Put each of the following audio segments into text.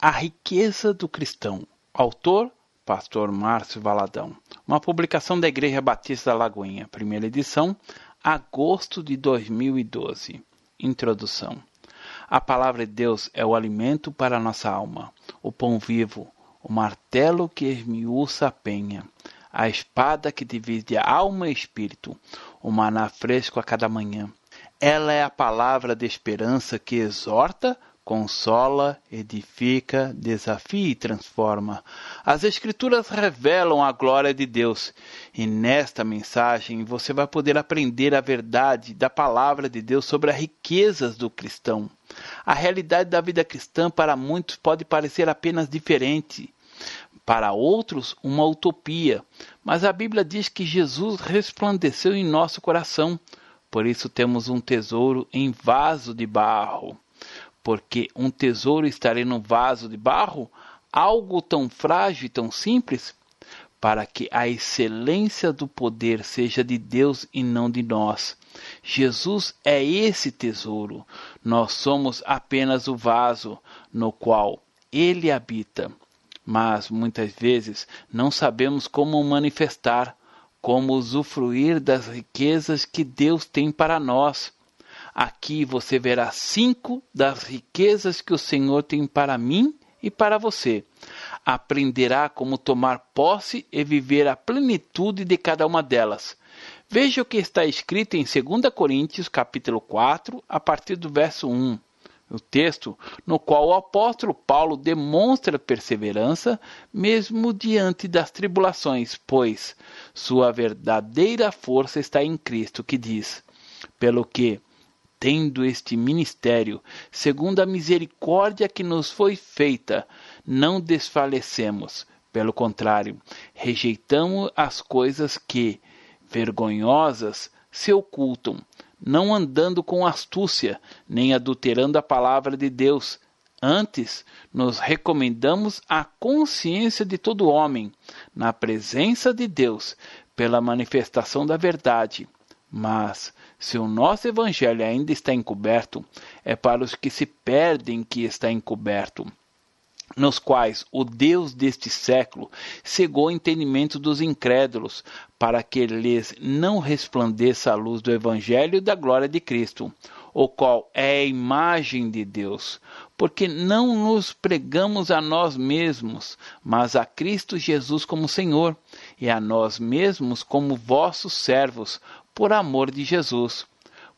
A riqueza do cristão. Autor Pastor Márcio Valadão. Uma publicação da Igreja Batista da Lagoinha, primeira edição, agosto de 2012. Introdução. A palavra de Deus é o alimento para a nossa alma, o pão vivo, o martelo que esmiuça a penha, a espada que divide a alma e espírito, o maná fresco a cada manhã. Ela é a palavra de esperança que exorta, consola, edifica, desafia e transforma. As Escrituras revelam a glória de Deus e nesta mensagem você vai poder aprender a verdade da palavra de Deus sobre as riquezas do cristão. A realidade da vida cristã para muitos pode parecer apenas diferente. Para outros, uma utopia, mas a Bíblia diz que Jesus resplandeceu em nosso coração, por isso temos um tesouro em vaso de barro porque um tesouro estaria no vaso de barro, algo tão frágil e tão simples, para que a excelência do poder seja de Deus e não de nós. Jesus é esse tesouro. Nós somos apenas o vaso no qual ele habita. Mas muitas vezes não sabemos como manifestar, como usufruir das riquezas que Deus tem para nós. Aqui você verá cinco das riquezas que o Senhor tem para mim e para você. Aprenderá como tomar posse e viver a plenitude de cada uma delas. Veja o que está escrito em 2 Coríntios, capítulo 4, a partir do verso 1. O texto no qual o apóstolo Paulo demonstra perseverança mesmo diante das tribulações, pois sua verdadeira força está em Cristo, que diz: Pelo que tendo este ministério, segundo a misericórdia que nos foi feita, não desfalecemos. Pelo contrário, rejeitamos as coisas que, vergonhosas, se ocultam, não andando com astúcia, nem adulterando a palavra de Deus. Antes, nos recomendamos à consciência de todo homem, na presença de Deus, pela manifestação da verdade. Mas, se o nosso evangelho ainda está encoberto, é para os que se perdem que está encoberto, nos quais o Deus deste século cegou o entendimento dos incrédulos, para que lhes não resplandeça a luz do evangelho da glória de Cristo, o qual é a imagem de Deus, porque não nos pregamos a nós mesmos, mas a Cristo Jesus como Senhor, e a nós mesmos como vossos servos, por amor de Jesus.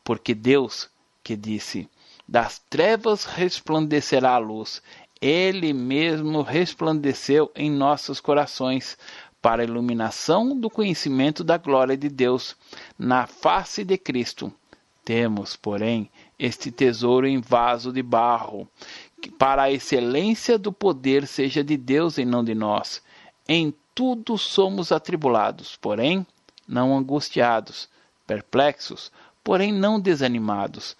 Porque Deus, que disse: Das trevas resplandecerá a luz, ele mesmo resplandeceu em nossos corações para a iluminação do conhecimento da glória de Deus na face de Cristo. Temos, porém, este tesouro em vaso de barro, que para a excelência do poder seja de Deus e não de nós. Em tudo somos atribulados, porém não angustiados, perplexos, porém não desanimados,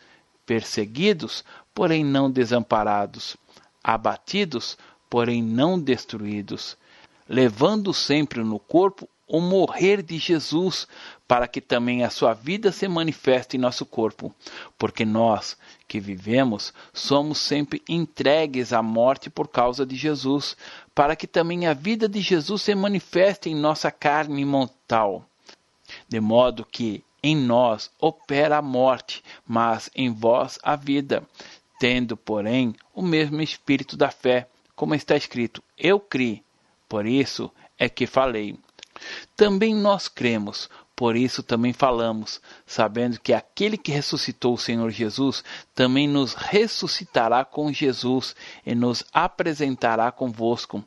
perseguidos, porém não desamparados, abatidos, porém não destruídos, levando sempre no corpo o morrer de Jesus, para que também a sua vida se manifeste em nosso corpo, porque nós que vivemos somos sempre entregues à morte por causa de Jesus, para que também a vida de Jesus se manifeste em nossa carne mortal. De modo que em nós opera a morte, mas em vós a vida, tendo, porém, o mesmo espírito da fé, como está escrito: Eu criei, por isso é que falei. Também nós cremos, por isso também falamos, sabendo que aquele que ressuscitou o Senhor Jesus também nos ressuscitará com Jesus e nos apresentará convosco.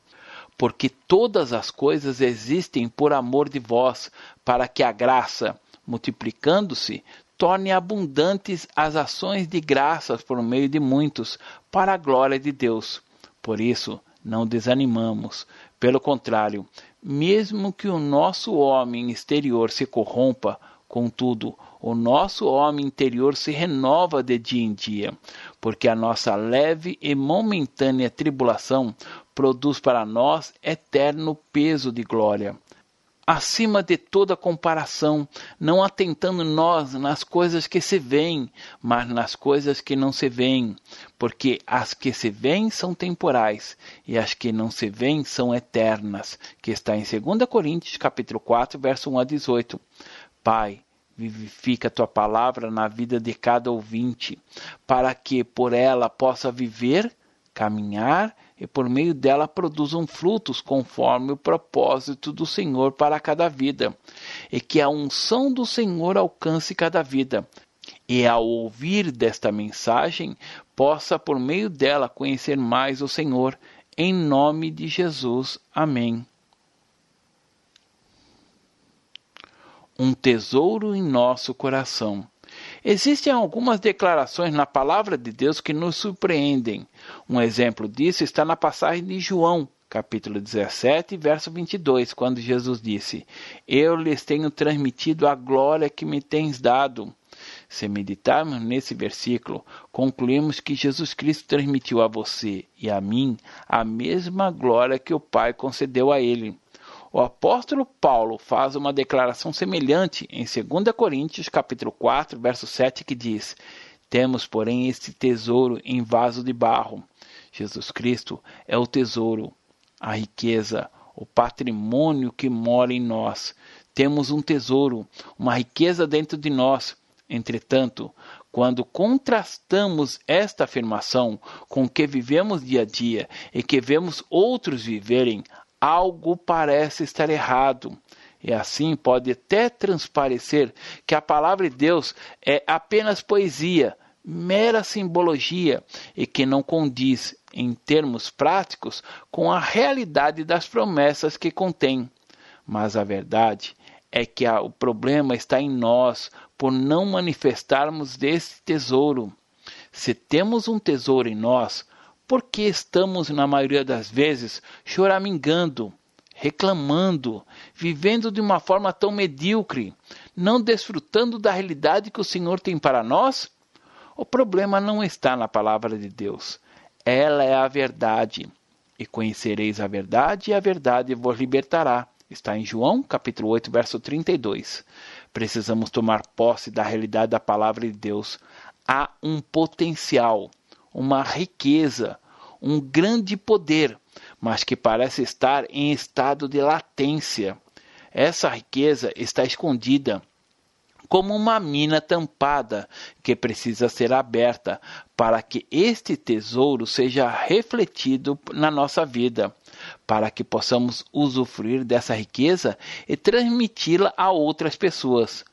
Porque todas as coisas existem por amor de vós, para que a graça, multiplicando-se, torne abundantes as ações de graças por meio de muitos, para a glória de Deus. Por isso, não desanimamos. Pelo contrário, mesmo que o nosso homem exterior se corrompa, contudo, o nosso homem interior se renova de dia em dia, porque a nossa leve e momentânea tribulação produz para nós eterno peso de glória acima de toda comparação, não atentando nós nas coisas que se veem, mas nas coisas que não se veem, porque as que se veem são temporais e as que não se veem são eternas, que está em 2 Coríntios capítulo 4, verso 1 a 18. Pai, vivifica a tua palavra na vida de cada ouvinte, para que por ela possa viver, caminhar e por meio dela produzam frutos conforme o propósito do Senhor para cada vida, e que a unção do Senhor alcance cada vida. E ao ouvir desta mensagem, possa por meio dela conhecer mais o Senhor, em nome de Jesus. Amém. Um tesouro em nosso coração. Existem algumas declarações na palavra de Deus que nos surpreendem. Um exemplo disso está na passagem de João, capítulo 17, verso 22, quando Jesus disse: Eu lhes tenho transmitido a glória que me tens dado. Se meditarmos nesse versículo, concluímos que Jesus Cristo transmitiu a você e a mim a mesma glória que o Pai concedeu a ele. O apóstolo Paulo faz uma declaração semelhante em 2 Coríntios capítulo 4, verso 7, que diz: Temos, porém, este tesouro em vaso de barro. Jesus Cristo é o tesouro, a riqueza, o patrimônio que mora em nós. Temos um tesouro, uma riqueza dentro de nós. Entretanto, quando contrastamos esta afirmação com o que vivemos dia a dia e que vemos outros viverem, algo parece estar errado. E assim pode até transparecer que a palavra de Deus é apenas poesia, mera simbologia e que não condiz, em termos práticos, com a realidade das promessas que contém. Mas a verdade é que o problema está em nós por não manifestarmos desse tesouro. Se temos um tesouro em nós, porque estamos, na maioria das vezes, choramingando, reclamando, vivendo de uma forma tão medíocre, não desfrutando da realidade que o Senhor tem para nós? O problema não está na palavra de Deus. Ela é a verdade. E conhecereis a verdade, e a verdade vos libertará. Está em João, capítulo 8, verso 32. Precisamos tomar posse da realidade da palavra de Deus. Há um potencial uma riqueza, um grande poder, mas que parece estar em estado de latência. Essa riqueza está escondida como uma mina tampada que precisa ser aberta para que este tesouro seja refletido na nossa vida, para que possamos usufruir dessa riqueza e transmiti-la a outras pessoas.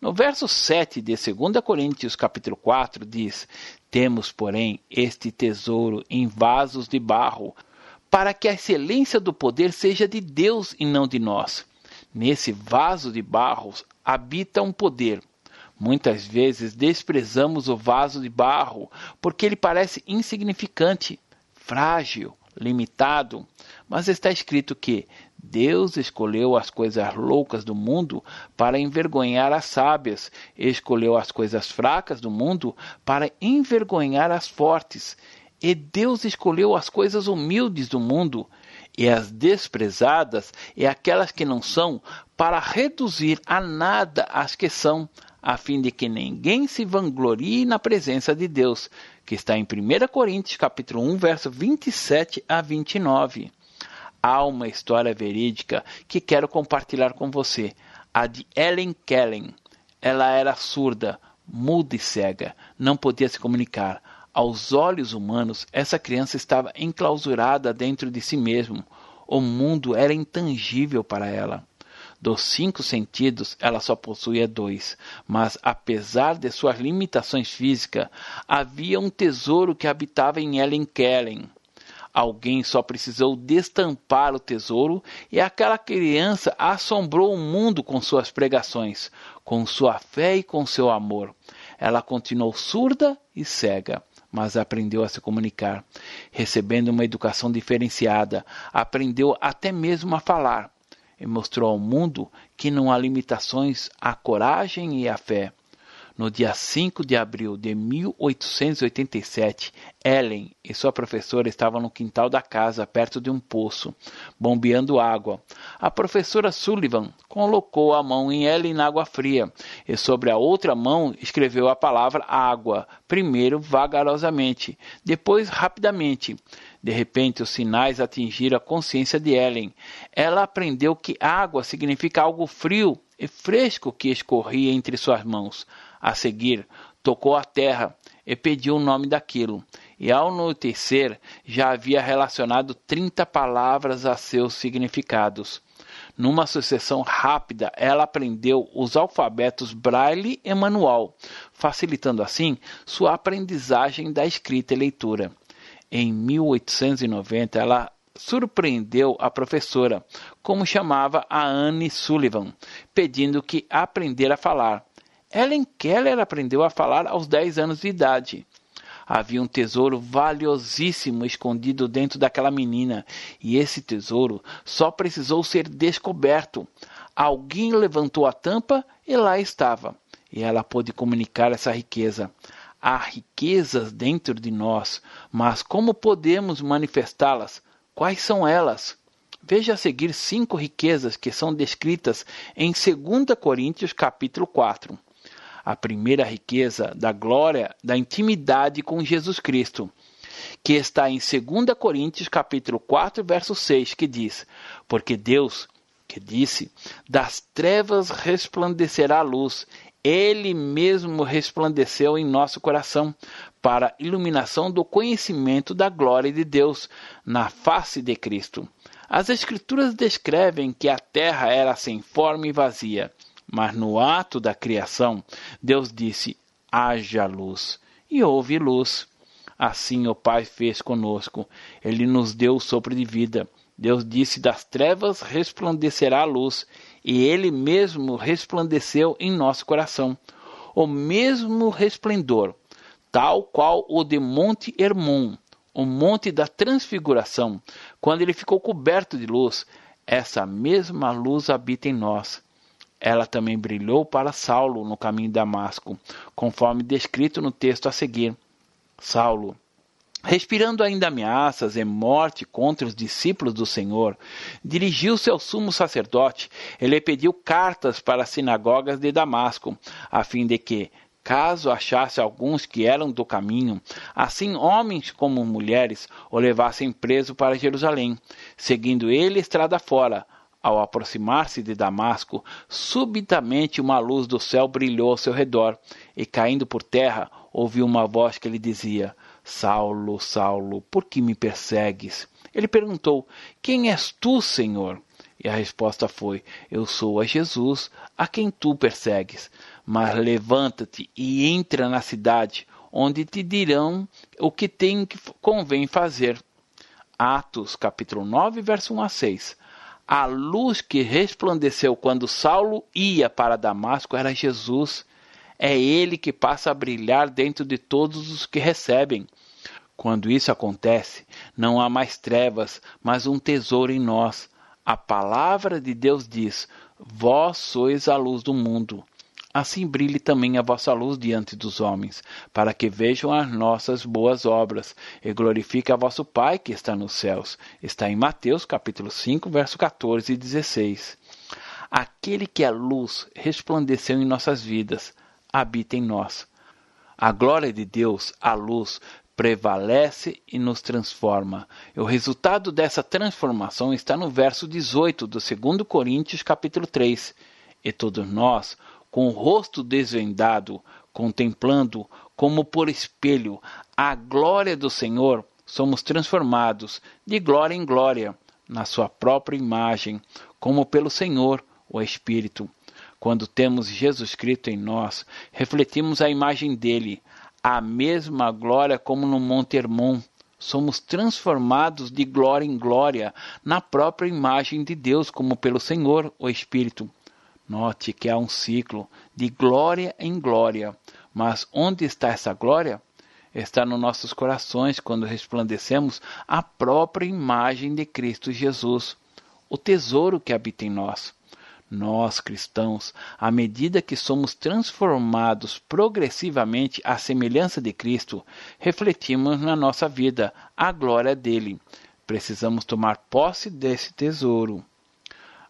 No verso 7 de 2 Coríntios capítulo 4 diz: Temos, porém, este tesouro em vasos de barro, para que a excelência do poder seja de Deus e não de nós. Nesse vaso de barro habita um poder. Muitas vezes desprezamos o vaso de barro porque ele parece insignificante, frágil, limitado, mas está escrito que Deus escolheu as coisas loucas do mundo para envergonhar as sábias, escolheu as coisas fracas do mundo para envergonhar as fortes. E Deus escolheu as coisas humildes do mundo e as desprezadas e aquelas que não são, para reduzir a nada as que são, a fim de que ninguém se vanglorie na presença de Deus, que está em 1 Coríntios capítulo 1, verso 27 a 29 há uma história verídica que quero compartilhar com você, a de Ellen Kellen. Ela era surda, muda e cega, não podia se comunicar. Aos olhos humanos, essa criança estava enclausurada dentro de si mesmo. O mundo era intangível para ela. Dos cinco sentidos, ela só possuía dois, mas apesar de suas limitações físicas, havia um tesouro que habitava em Ellen Kellen. Alguém só precisou destampar o tesouro e aquela criança assombrou o mundo com suas pregações, com sua fé e com seu amor. Ela continuou surda e cega, mas aprendeu a se comunicar, recebendo uma educação diferenciada, aprendeu até mesmo a falar e mostrou ao mundo que não há limitações à coragem e à fé. No dia 5 de abril de 1887, Ellen e sua professora estavam no quintal da casa, perto de um poço, bombeando água. A professora Sullivan colocou a mão em Ellen na água fria e sobre a outra mão escreveu a palavra água, primeiro vagarosamente, depois rapidamente. De repente, os sinais atingiram a consciência de Ellen. Ela aprendeu que água significa algo frio e fresco que escorria entre suas mãos. A seguir, tocou a terra e pediu o nome daquilo. E ao anoitecer, já havia relacionado trinta palavras a seus significados. Numa sucessão rápida, ela aprendeu os alfabetos Braille e manual, facilitando assim sua aprendizagem da escrita e leitura. Em 1890, ela surpreendeu a professora, como chamava a Anne Sullivan, pedindo que aprendera a falar. Ellen Keller aprendeu a falar aos 10 anos de idade. Havia um tesouro valiosíssimo escondido dentro daquela menina, e esse tesouro só precisou ser descoberto. Alguém levantou a tampa e lá estava, e ela pôde comunicar essa riqueza. Há riquezas dentro de nós, mas como podemos manifestá-las? Quais são elas? Veja a seguir cinco riquezas que são descritas em 2 Coríntios capítulo 4. A primeira riqueza da glória da intimidade com Jesus Cristo, que está em 2 Coríntios capítulo 4, verso 6, que diz: Porque Deus, que disse, das trevas resplandecerá a luz, ele mesmo resplandeceu em nosso coração para a iluminação do conhecimento da glória de Deus na face de Cristo. As Escrituras descrevem que a terra era sem forma e vazia, mas no ato da criação, Deus disse: haja luz, e houve luz. Assim o Pai fez conosco. Ele nos deu o sopro de vida. Deus disse: Das trevas resplandecerá a luz, e ele mesmo resplandeceu em nosso coração. O mesmo resplendor, tal qual o de Monte Hermon, o monte da transfiguração, quando ele ficou coberto de luz, essa mesma luz habita em nós. Ela também brilhou para Saulo no caminho de Damasco, conforme descrito no texto a seguir. Saulo, Respirando ainda ameaças e morte contra os discípulos do Senhor, dirigiu-se ao sumo sacerdote e lhe pediu cartas para as sinagogas de Damasco, a fim de que, caso achasse alguns que eram do caminho, assim homens como mulheres o levassem preso para Jerusalém, seguindo ele estrada fora. Ao aproximar-se de Damasco, subitamente uma luz do céu brilhou ao seu redor, e caindo por terra, ouviu uma voz que lhe dizia: Saulo, Saulo, por que me persegues? Ele perguntou: Quem és tu, Senhor? E a resposta foi: Eu sou a Jesus, a quem tu persegues. Mas levanta-te e entra na cidade, onde te dirão o que tem que convém fazer. Atos, capítulo 9, verso 1 a 6. A luz que resplandeceu quando Saulo ia para Damasco era Jesus é ele que passa a brilhar dentro de todos os que recebem. Quando isso acontece, não há mais trevas, mas um tesouro em nós. A palavra de Deus diz: Vós sois a luz do mundo. Assim brilhe também a vossa luz diante dos homens, para que vejam as nossas boas obras e glorifique a vosso Pai que está nos céus. Está em Mateus capítulo 5, verso 14 e 16. Aquele que é luz resplandeceu em nossas vidas habita em nós. A glória de Deus, a luz, prevalece e nos transforma. O resultado dessa transformação está no verso 18 do 2 Coríntios capítulo 3. E todos nós, com o rosto desvendado, contemplando como por espelho a glória do Senhor, somos transformados de glória em glória na sua própria imagem, como pelo Senhor, o Espírito. Quando temos Jesus Cristo em nós, refletimos a imagem dele, a mesma glória como no Monte Hermon. Somos transformados de glória em glória na própria imagem de Deus, como pelo Senhor, o Espírito. Note que há um ciclo de glória em glória. Mas onde está essa glória? Está nos nossos corações quando resplandecemos a própria imagem de Cristo Jesus, o tesouro que habita em nós. Nós, cristãos, à medida que somos transformados progressivamente à semelhança de Cristo, refletimos na nossa vida a glória dele. Precisamos tomar posse desse tesouro.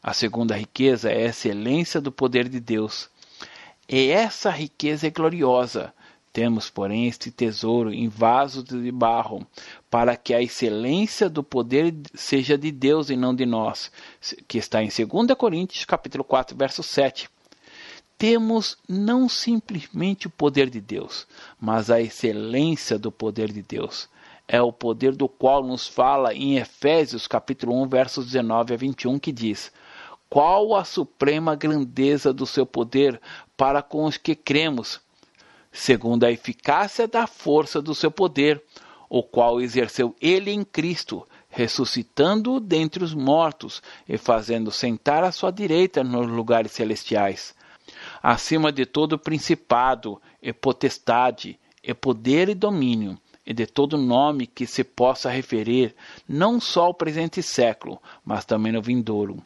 A segunda riqueza é a excelência do poder de Deus. E essa riqueza é gloriosa. Temos, porém, este tesouro em vasos de barro, para que a excelência do poder seja de Deus e não de nós, que está em 2 Coríntios, capítulo 4, verso 7. Temos não simplesmente o poder de Deus, mas a excelência do poder de Deus. É o poder do qual nos fala em Efésios, capítulo 1, versos 19 a 21, que diz: Qual a suprema grandeza do seu poder para com os que cremos, segundo a eficácia da força do seu poder, o qual exerceu ele em Cristo, ressuscitando-o dentre os mortos e fazendo sentar à sua direita nos lugares celestiais, acima de todo principado e potestade, e poder e domínio, e de todo nome que se possa referir, não só ao presente século, mas também no vindouro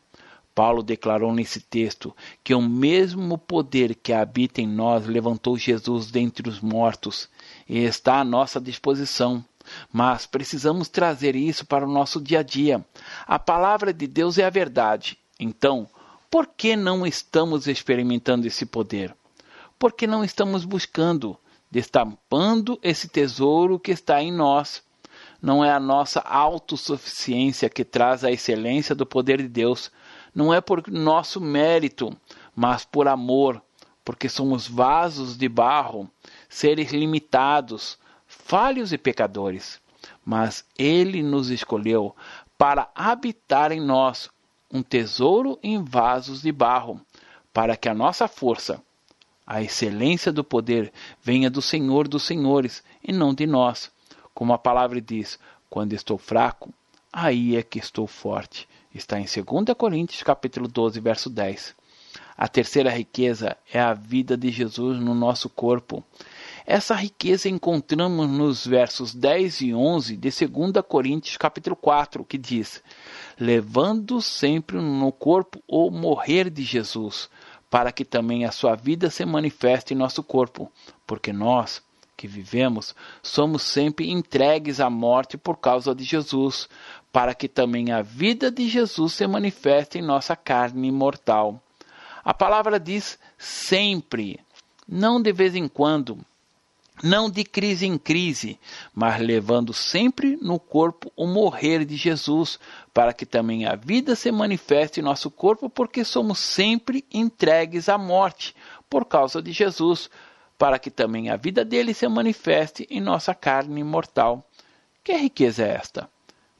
Paulo declarou nesse texto que o mesmo poder que habita em nós levantou Jesus dentre os mortos e está à nossa disposição. Mas precisamos trazer isso para o nosso dia a dia. A palavra de Deus é a verdade. Então, por que não estamos experimentando esse poder? Por que não estamos buscando, destampando esse tesouro que está em nós? Não é a nossa autossuficiência que traz a excelência do poder de Deus, não é por nosso mérito, mas por amor, porque somos vasos de barro, seres limitados, falhos e pecadores. Mas Ele nos escolheu para habitar em nós um tesouro em vasos de barro, para que a nossa força, a excelência do poder, venha do Senhor dos Senhores e não de nós. Como a palavra diz: quando estou fraco, aí é que estou forte. Está em 2 Coríntios, capítulo 12, verso 10. A terceira riqueza é a vida de Jesus no nosso corpo. Essa riqueza encontramos nos versos 10 e 11 de 2 Coríntios capítulo 4, que diz: levando sempre no corpo o morrer de Jesus, para que também a sua vida se manifeste em nosso corpo, porque nós, que vivemos, somos sempre entregues à morte por causa de Jesus, para que também a vida de Jesus se manifeste em nossa carne mortal. A palavra diz sempre, não de vez em quando, não de crise em crise, mas levando sempre no corpo o morrer de Jesus, para que também a vida se manifeste em nosso corpo, porque somos sempre entregues à morte por causa de Jesus, para que também a vida dele se manifeste em nossa carne mortal. Que riqueza é esta?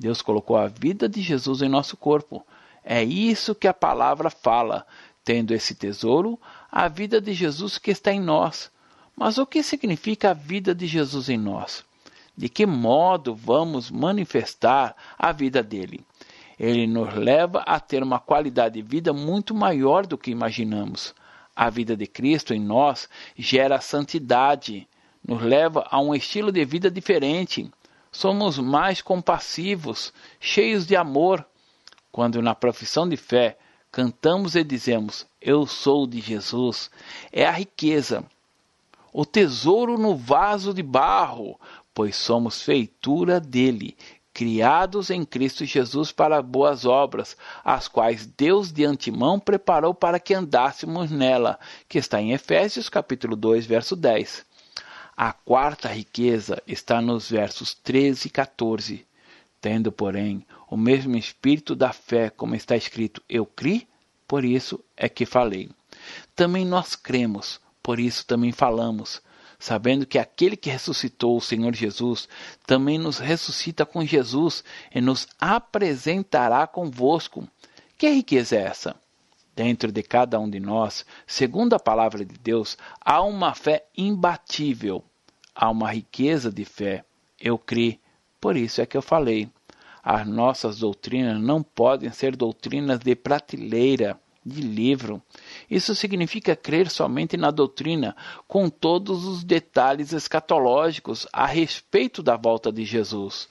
Deus colocou a vida de Jesus em nosso corpo. É isso que a palavra fala, tendo esse tesouro, a vida de Jesus que está em nós. Mas o que significa a vida de Jesus em nós? De que modo vamos manifestar a vida dele? Ele nos leva a ter uma qualidade de vida muito maior do que imaginamos. A vida de Cristo em nós gera santidade, nos leva a um estilo de vida diferente somos mais compassivos, cheios de amor, quando na profissão de fé cantamos e dizemos: Eu sou de Jesus. É a riqueza, o tesouro no vaso de barro, pois somos feitura dele, criados em Cristo Jesus para boas obras, as quais Deus de antemão preparou para que andássemos nela, que está em Efésios capítulo 2, verso 10. A quarta riqueza está nos versos 13 e 14. Tendo, porém, o mesmo espírito da fé, como está escrito, eu criei, por isso é que falei. Também nós cremos, por isso também falamos, sabendo que aquele que ressuscitou o Senhor Jesus também nos ressuscita com Jesus e nos apresentará convosco. Que riqueza é essa? Dentro de cada um de nós, segundo a palavra de Deus, há uma fé imbatível há uma riqueza de fé. Eu criei, por isso é que eu falei. As nossas doutrinas não podem ser doutrinas de prateleira, de livro. Isso significa crer somente na doutrina, com todos os detalhes escatológicos a respeito da volta de Jesus.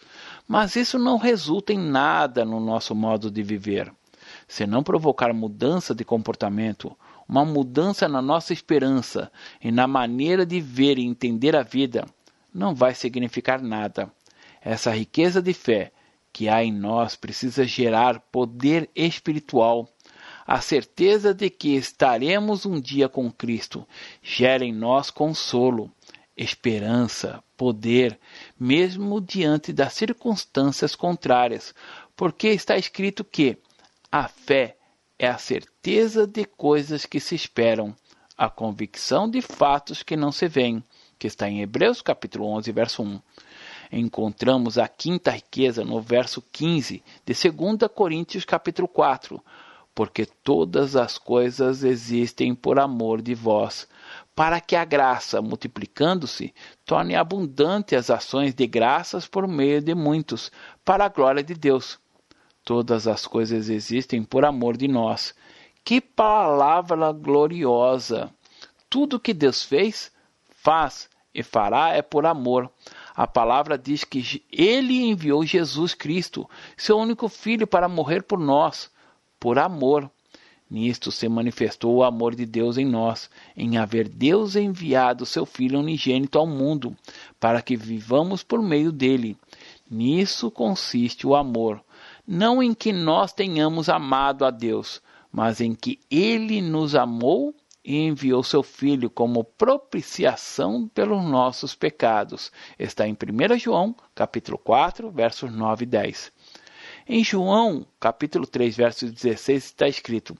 Mas isso não resulta em nada no nosso modo de viver. se não provocar mudança de comportamento, uma mudança na nossa esperança e na maneira de ver e entender a vida, não vai significar nada. Essa riqueza de fé que há em nós precisa gerar poder espiritual. A certeza de que estaremos um dia com Cristo gera em nós consolo, esperança, poder, mesmo diante das circunstâncias contrárias, porque está escrito que a fé é a certeza de coisas que se esperam, a convicção de fatos que não se veem, que está em Hebreus capítulo 11, verso 1. Encontramos a quinta riqueza no verso 15 de 2 Coríntios capítulo 4, porque todas as coisas existem por amor de vós, para que a graça, multiplicando-se, torne abundante as ações de graças por meio de muitos, para a glória de Deus. Todas as coisas existem por amor de nós. Que palavra gloriosa! Tudo que Deus fez, faz e fará é por amor. A palavra diz que ele enviou Jesus Cristo, seu único filho, para morrer por nós, por amor. Nisto se manifestou o amor de Deus em nós, em haver Deus enviado seu Filho unigênito ao mundo, para que vivamos por meio dele. Nisso consiste o amor não em que nós tenhamos amado a Deus, mas em que ele nos amou e enviou seu Filho como propiciação pelos nossos pecados. Está em 1 João, capítulo 4, versos 9 e 10. Em João, capítulo 3, verso 16, está escrito: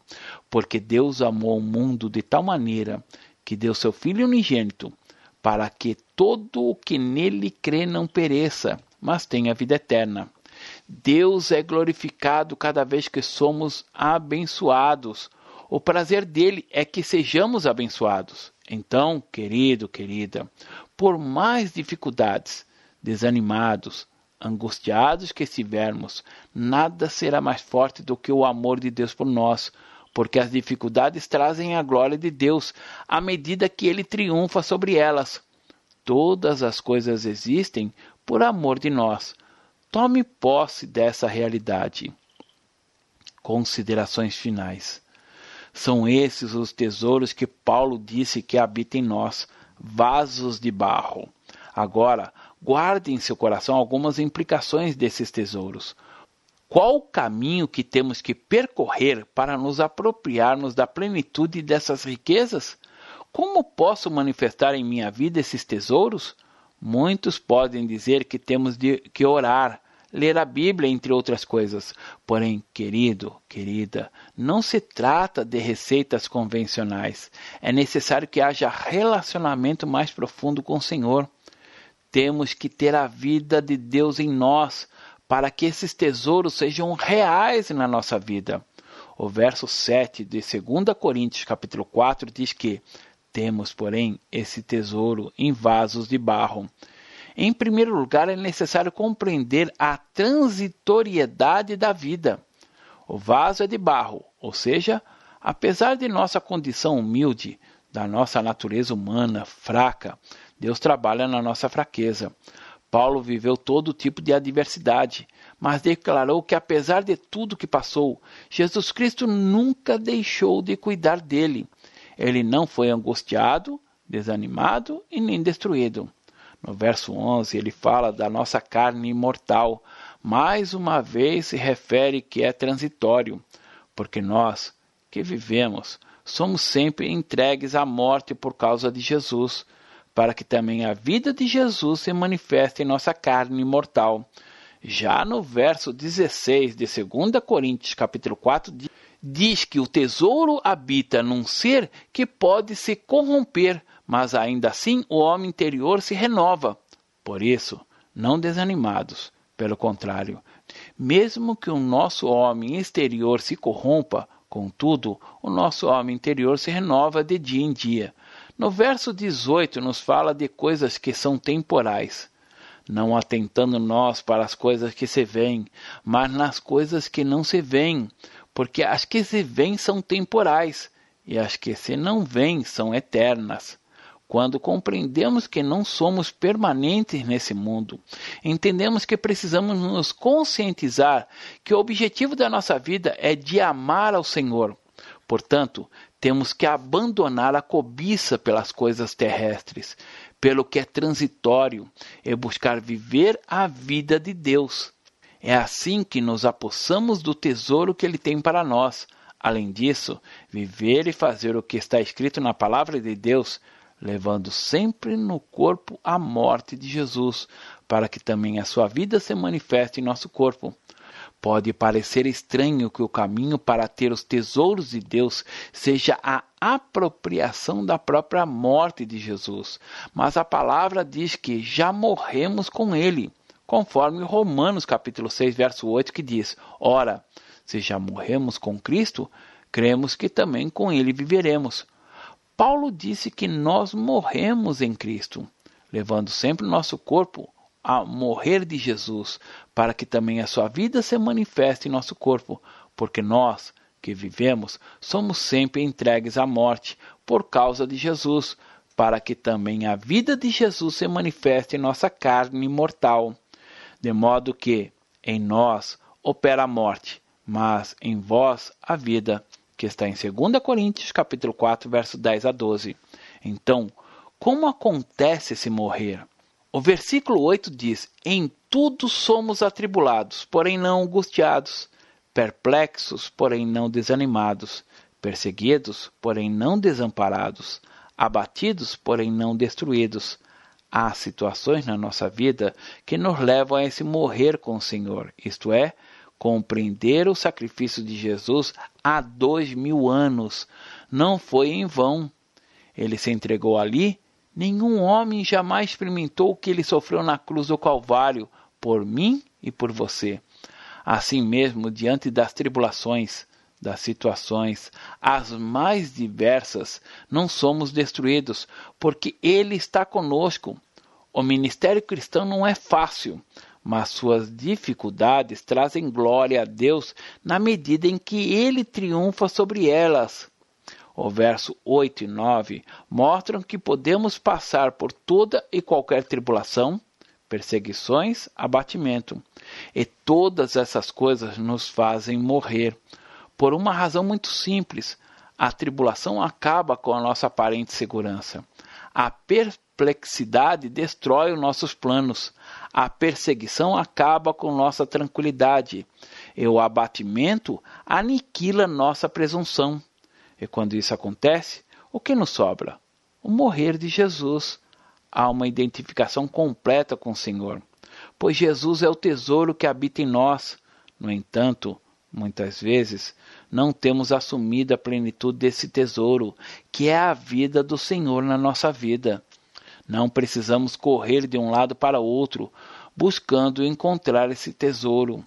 Porque Deus amou o mundo de tal maneira que deu seu Filho unigênito, para que todo o que nele crê não pereça, mas tenha vida eterna. Deus é glorificado cada vez que somos abençoados. O prazer dele é que sejamos abençoados. Então, querido, querida, por mais dificuldades, desanimados, angustiados que estivermos, nada será mais forte do que o amor de Deus por nós, porque as dificuldades trazem a glória de Deus à medida que ele triunfa sobre elas. Todas as coisas existem por amor de nós Tome posse dessa realidade. Considerações finais. São esses os tesouros que Paulo disse que habitam em nós, vasos de barro. Agora, guarde em seu coração algumas implicações desses tesouros. Qual o caminho que temos que percorrer para nos apropriarmos da plenitude dessas riquezas? Como posso manifestar em minha vida esses tesouros? Muitos podem dizer que temos de, que orar, ler a Bíblia, entre outras coisas. Porém, querido, querida, não se trata de receitas convencionais. É necessário que haja relacionamento mais profundo com o Senhor. Temos que ter a vida de Deus em nós para que esses tesouros sejam reais na nossa vida. O verso 7 de 2 Coríntios capítulo 4 diz que temos, porém, esse tesouro em vasos de barro. Em primeiro lugar, é necessário compreender a transitoriedade da vida. O vaso é de barro, ou seja, apesar de nossa condição humilde, da nossa natureza humana fraca, Deus trabalha na nossa fraqueza. Paulo viveu todo tipo de adversidade, mas declarou que apesar de tudo que passou, Jesus Cristo nunca deixou de cuidar dele. Ele não foi angustiado, desanimado e nem destruído. No verso 11, ele fala da nossa carne imortal. Mais uma vez se refere que é transitório, porque nós que vivemos somos sempre entregues à morte por causa de Jesus, para que também a vida de Jesus se manifeste em nossa carne imortal. Já no verso 16 de 2 Coríntios, capítulo 4, diz que o tesouro habita num ser que pode se corromper, mas ainda assim o homem interior se renova. Por isso, não desanimados, pelo contrário, mesmo que o nosso homem exterior se corrompa, contudo, o nosso homem interior se renova de dia em dia. No verso 18 nos fala de coisas que são temporais, não atentando nós para as coisas que se veem, mas nas coisas que não se veem, porque as que se veem são temporais e as que se não veem são eternas. quando compreendemos que não somos permanentes nesse mundo, entendemos que precisamos nos conscientizar que o objetivo da nossa vida é de amar ao Senhor. Portanto, temos que abandonar a cobiça pelas coisas terrestres, pelo que é transitório, e buscar viver a vida de Deus. É assim que nos apossamos do tesouro que Ele tem para nós. Além disso, viver e fazer o que está escrito na palavra de Deus levando sempre no corpo a morte de Jesus, para que também a sua vida se manifeste em nosso corpo. Pode parecer estranho que o caminho para ter os tesouros de Deus seja a apropriação da própria morte de Jesus, mas a palavra diz que já morremos com ele, conforme Romanos capítulo 6, verso 8, que diz: Ora, se já morremos com Cristo, cremos que também com ele viveremos. Paulo disse que nós morremos em Cristo, levando sempre o nosso corpo a morrer de Jesus, para que também a sua vida se manifeste em nosso corpo, porque nós, que vivemos, somos sempre entregues à morte por causa de Jesus, para que também a vida de Jesus se manifeste em nossa carne mortal, de modo que em nós opera a morte, mas em vós a vida que está em 2 Coríntios, capítulo 4, verso 10 a 12. Então, como acontece esse morrer? O versículo 8 diz: Em tudo somos atribulados, porém não angustiados, perplexos, porém não desanimados, perseguidos, porém não desamparados, abatidos, porém não destruídos. Há situações na nossa vida que nos levam a esse morrer com o Senhor, isto é, Compreender o sacrifício de Jesus há dois mil anos não foi em vão. Ele se entregou ali. Nenhum homem jamais experimentou o que ele sofreu na cruz do Calvário por mim e por você. Assim mesmo, diante das tribulações, das situações, as mais diversas, não somos destruídos, porque Ele está conosco. O ministério cristão não é fácil, mas suas dificuldades trazem glória a Deus na medida em que ele triunfa sobre elas. O verso 8 e 9 mostram que podemos passar por toda e qualquer tribulação, perseguições, abatimento. E todas essas coisas nos fazem morrer. Por uma razão muito simples: a tribulação acaba com a nossa aparente segurança. A perplexidade destrói os nossos planos. A perseguição acaba com nossa tranquilidade. E o abatimento aniquila nossa presunção. E quando isso acontece, o que nos sobra? O morrer de Jesus. Há uma identificação completa com o Senhor, pois Jesus é o tesouro que habita em nós. No entanto, muitas vezes não temos assumido a plenitude desse tesouro, que é a vida do Senhor na nossa vida. Não precisamos correr de um lado para outro buscando encontrar esse tesouro.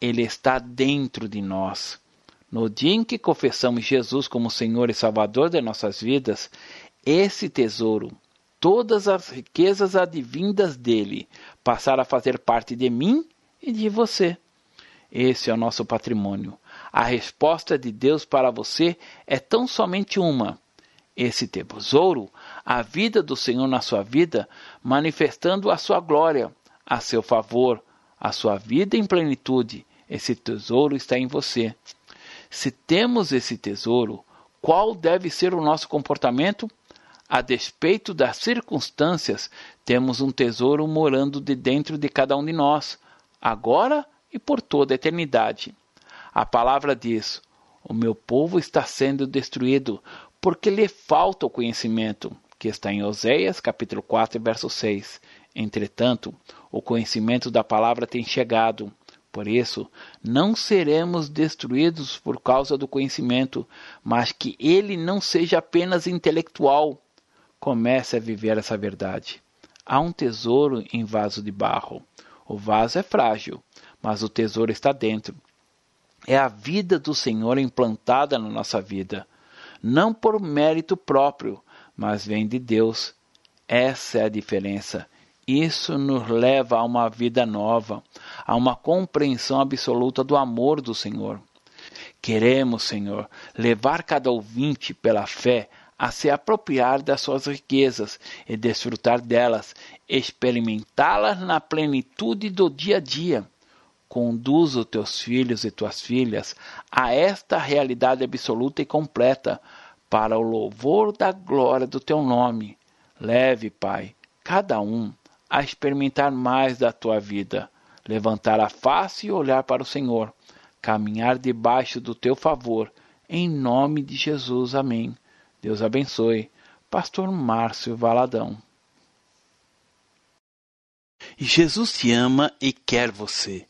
Ele está dentro de nós. No dia em que confessamos Jesus como Senhor e Salvador de nossas vidas, esse tesouro, todas as riquezas advindas dele, passarão a fazer parte de mim e de você. Esse é o nosso patrimônio. A resposta de Deus para você é tão somente uma: esse tesouro, a vida do Senhor na sua vida, manifestando a sua glória, a seu favor, a sua vida em plenitude. Esse tesouro está em você. Se temos esse tesouro, qual deve ser o nosso comportamento? A despeito das circunstâncias, temos um tesouro morando de dentro de cada um de nós, agora e por toda a eternidade. A palavra diz: O meu povo está sendo destruído porque lhe falta o conhecimento, que está em Oséias, capítulo 4, verso 6. Entretanto, o conhecimento da palavra tem chegado. Por isso, não seremos destruídos por causa do conhecimento, mas que ele não seja apenas intelectual. Comece a viver essa verdade. Há um tesouro em vaso de barro. O vaso é frágil, mas o tesouro está dentro. É a vida do Senhor implantada na nossa vida não por mérito próprio, mas vem de Deus. Essa é a diferença. Isso nos leva a uma vida nova, a uma compreensão absoluta do amor do Senhor. Queremos, Senhor, levar cada ouvinte pela fé a se apropriar das suas riquezas e desfrutar delas, experimentá-las na plenitude do dia a dia. Conduz os teus filhos e tuas filhas a esta realidade absoluta e completa, para o louvor da glória do teu nome. Leve, Pai, cada um a experimentar mais da tua vida, levantar a face e olhar para o Senhor, caminhar debaixo do teu favor, em nome de Jesus. Amém. Deus abençoe. Pastor Márcio Valadão. Jesus te ama e quer você.